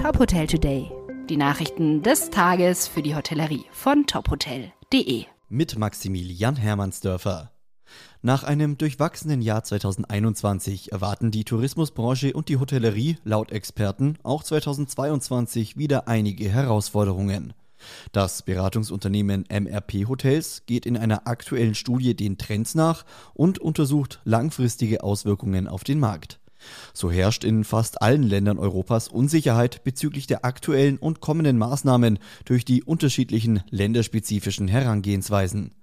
Top Hotel Today. Die Nachrichten des Tages für die Hotellerie von tophotel.de. Mit Maximilian Hermannsdörfer. Nach einem durchwachsenen Jahr 2021 erwarten die Tourismusbranche und die Hotellerie laut Experten auch 2022 wieder einige Herausforderungen. Das Beratungsunternehmen MRP Hotels geht in einer aktuellen Studie den Trends nach und untersucht langfristige Auswirkungen auf den Markt. So herrscht in fast allen Ländern Europas Unsicherheit bezüglich der aktuellen und kommenden Maßnahmen durch die unterschiedlichen länderspezifischen Herangehensweisen.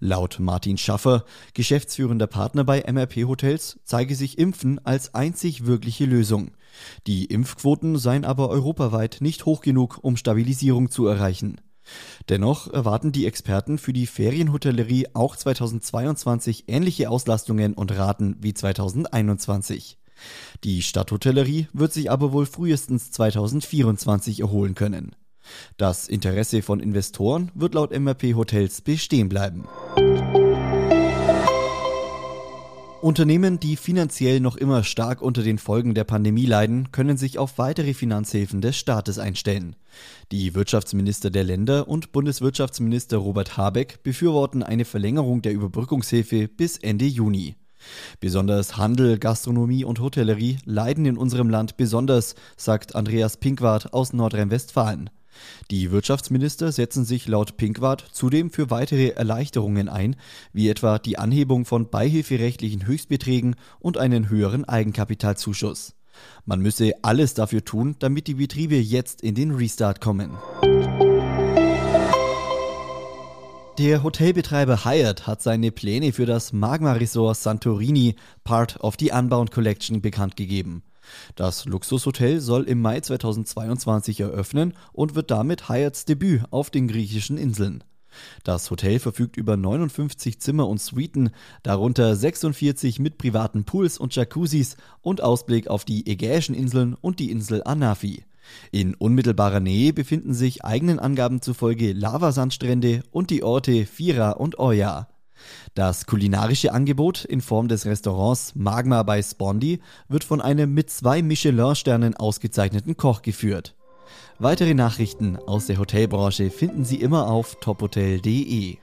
Laut Martin Schaffer, geschäftsführender Partner bei MRP Hotels, zeige sich Impfen als einzig wirkliche Lösung. Die Impfquoten seien aber europaweit nicht hoch genug, um Stabilisierung zu erreichen. Dennoch erwarten die Experten für die Ferienhotellerie auch 2022 ähnliche Auslastungen und Raten wie 2021. Die Stadthotellerie wird sich aber wohl frühestens 2024 erholen können. Das Interesse von Investoren wird laut MRP Hotels bestehen bleiben. Unternehmen, die finanziell noch immer stark unter den Folgen der Pandemie leiden, können sich auf weitere Finanzhilfen des Staates einstellen. Die Wirtschaftsminister der Länder und Bundeswirtschaftsminister Robert Habeck befürworten eine Verlängerung der Überbrückungshilfe bis Ende Juni. Besonders Handel, Gastronomie und Hotellerie leiden in unserem Land besonders, sagt Andreas Pinkwart aus Nordrhein-Westfalen. Die Wirtschaftsminister setzen sich laut Pinkwart zudem für weitere Erleichterungen ein, wie etwa die Anhebung von beihilferechtlichen Höchstbeträgen und einen höheren Eigenkapitalzuschuss. Man müsse alles dafür tun, damit die Betriebe jetzt in den Restart kommen. Der Hotelbetreiber Hyatt hat seine Pläne für das Magma Resort Santorini Part of the Unbound Collection bekannt gegeben. Das Luxushotel soll im Mai 2022 eröffnen und wird damit Hyatts Debüt auf den griechischen Inseln. Das Hotel verfügt über 59 Zimmer und Suiten, darunter 46 mit privaten Pools und Jacuzzis und Ausblick auf die Ägäischen Inseln und die Insel Anafi. In unmittelbarer Nähe befinden sich eigenen Angaben zufolge Lavasandstrände und die Orte Fira und Oya. Das kulinarische Angebot in Form des Restaurants Magma bei Spondi wird von einem mit zwei Michelin-Sternen ausgezeichneten Koch geführt. Weitere Nachrichten aus der Hotelbranche finden Sie immer auf tophotel.de.